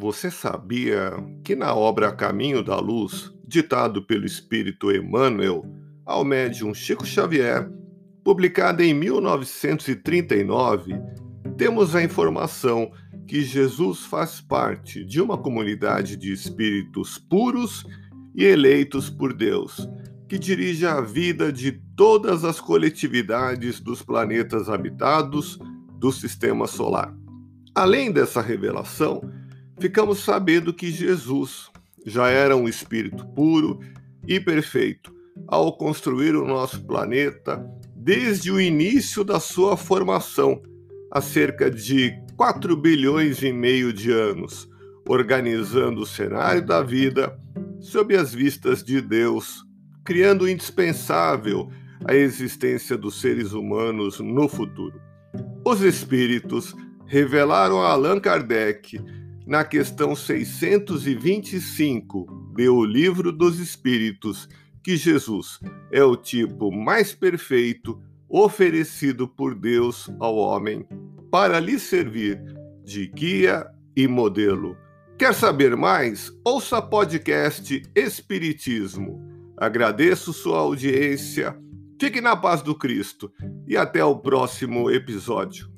você sabia que na obra Caminho da Luz, ditado pelo espírito Emmanuel ao médium Chico Xavier, publicada em 1939, temos a informação que Jesus faz parte de uma comunidade de espíritos puros e eleitos por Deus, que dirige a vida de todas as coletividades dos planetas habitados do sistema solar. Além dessa revelação, ficamos sabendo que Jesus já era um espírito puro e perfeito ao construir o nosso planeta desde o início da sua formação, há cerca de 4 bilhões e meio de anos, organizando o cenário da vida sob as vistas de Deus, criando o indispensável a existência dos seres humanos no futuro. Os espíritos revelaram a Allan Kardec na questão 625 de O Livro dos Espíritos que Jesus é o tipo mais perfeito oferecido por Deus ao homem para lhe servir de guia e modelo. Quer saber mais? Ouça podcast Espiritismo. Agradeço sua audiência. Fique na paz do Cristo e até o próximo episódio.